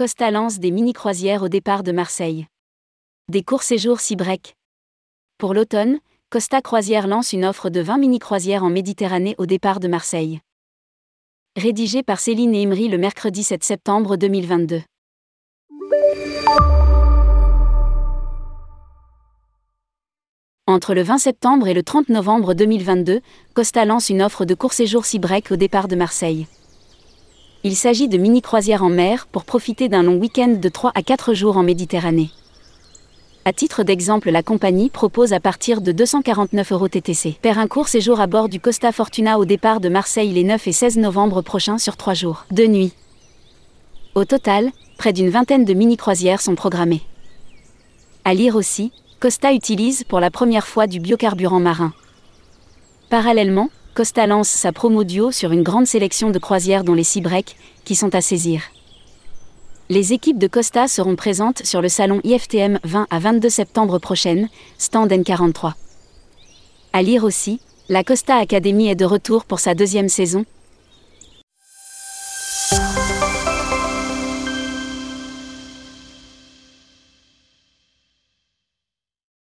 Costa lance des mini-croisières au départ de Marseille. Des courts séjours s'y break. Pour l'automne, Costa Croisière lance une offre de 20 mini-croisières en Méditerranée au départ de Marseille. Rédigé par Céline et Imri le mercredi 7 septembre 2022. Entre le 20 septembre et le 30 novembre 2022, Costa lance une offre de court séjour Break au départ de Marseille. Il s'agit de mini-croisières en mer pour profiter d'un long week-end de 3 à 4 jours en Méditerranée. À titre d'exemple, la compagnie propose à partir de 249 euros TTC. Per un court séjour à bord du Costa Fortuna au départ de Marseille les 9 et 16 novembre prochains sur 3 jours. De nuit. Au total, près d'une vingtaine de mini-croisières sont programmées. À lire aussi, Costa utilise pour la première fois du biocarburant marin. Parallèlement, Costa lance sa promo duo sur une grande sélection de croisières dont les Seabreak, qui sont à saisir. Les équipes de Costa seront présentes sur le salon IFTM 20 à 22 septembre prochaine, stand N43. À lire aussi, la Costa Academy est de retour pour sa deuxième saison,